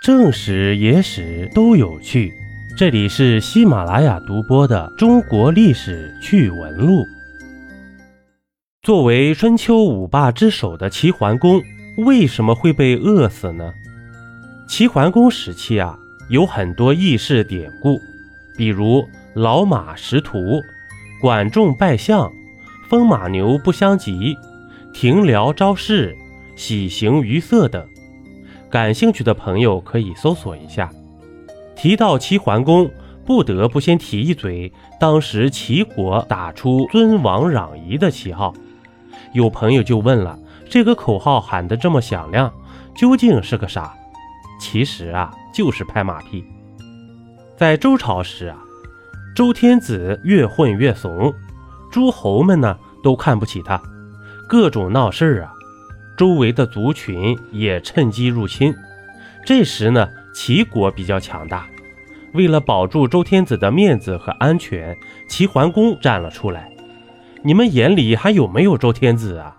正史、野史都有趣。这里是喜马拉雅独播的《中国历史趣闻录》。作为春秋五霸之首的齐桓公，为什么会被饿死呢？齐桓公时期啊，有很多轶事典故，比如老马识途、管仲拜相、风马牛不相及、庭僚招士、喜形于色等。感兴趣的朋友可以搜索一下。提到齐桓公，不得不先提一嘴当时齐国打出“尊王攘夷”的旗号。有朋友就问了：这个口号喊得这么响亮，究竟是个啥？其实啊，就是拍马屁。在周朝时啊，周天子越混越怂，诸侯们呢都看不起他，各种闹事儿啊。周围的族群也趁机入侵。这时呢，齐国比较强大，为了保住周天子的面子和安全，齐桓公站了出来。你们眼里还有没有周天子啊？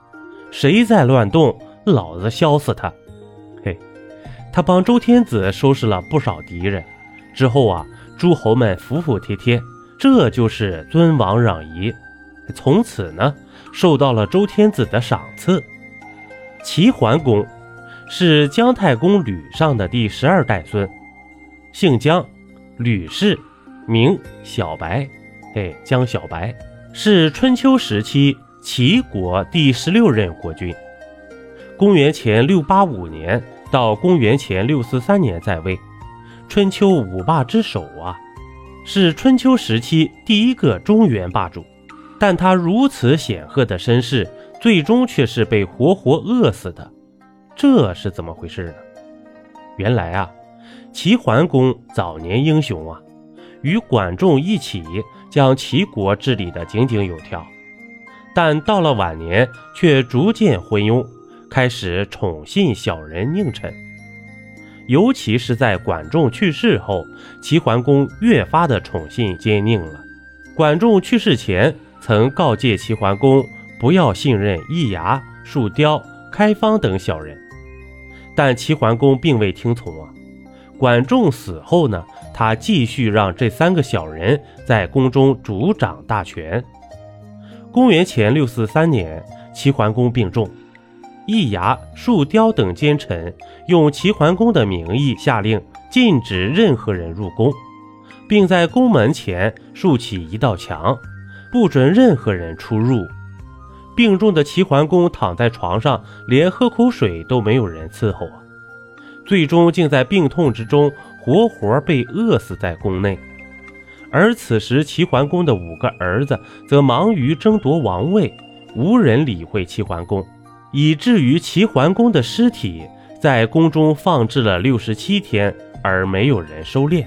谁再乱动，老子削死他！嘿，他帮周天子收拾了不少敌人。之后啊，诸侯们服服帖帖，这就是尊王攘夷。从此呢，受到了周天子的赏赐。齐桓公是姜太公吕尚的第十二代孙，姓姜，吕氏，名小白，哎，姜小白是春秋时期齐国第十六任国君，公元前六八五年到公元前六四三年在位，春秋五霸之首啊，是春秋时期第一个中原霸主，但他如此显赫的身世。最终却是被活活饿死的，这是怎么回事呢？原来啊，齐桓公早年英雄啊，与管仲一起将齐国治理得井井有条，但到了晚年却逐渐昏庸，开始宠信小人佞臣。尤其是在管仲去世后，齐桓公越发的宠信奸佞了。管仲去世前曾告诫齐桓公。不要信任易牙、树雕、开方等小人，但齐桓公并未听从啊。管仲死后呢，他继续让这三个小人在宫中主掌大权。公元前六四三年，齐桓公病重，易牙、树雕等奸臣用齐桓公的名义下令禁止任何人入宫，并在宫门前竖起一道墙，不准任何人出入。病重的齐桓公躺在床上，连喝口水都没有人伺候啊！最终竟在病痛之中活活被饿死在宫内。而此时，齐桓公的五个儿子则忙于争夺王位，无人理会齐桓公，以至于齐桓公的尸体在宫中放置了六十七天，而没有人收敛。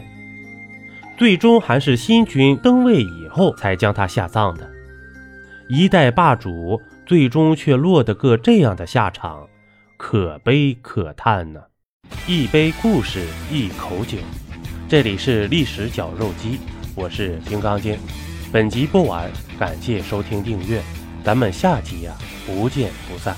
最终还是新君登位以后才将他下葬的。一代霸主最终却落得个这样的下场，可悲可叹呢。一杯故事，一口酒，这里是历史绞肉机，我是金刚经。本集播完，感谢收听订阅，咱们下集呀，不见不散。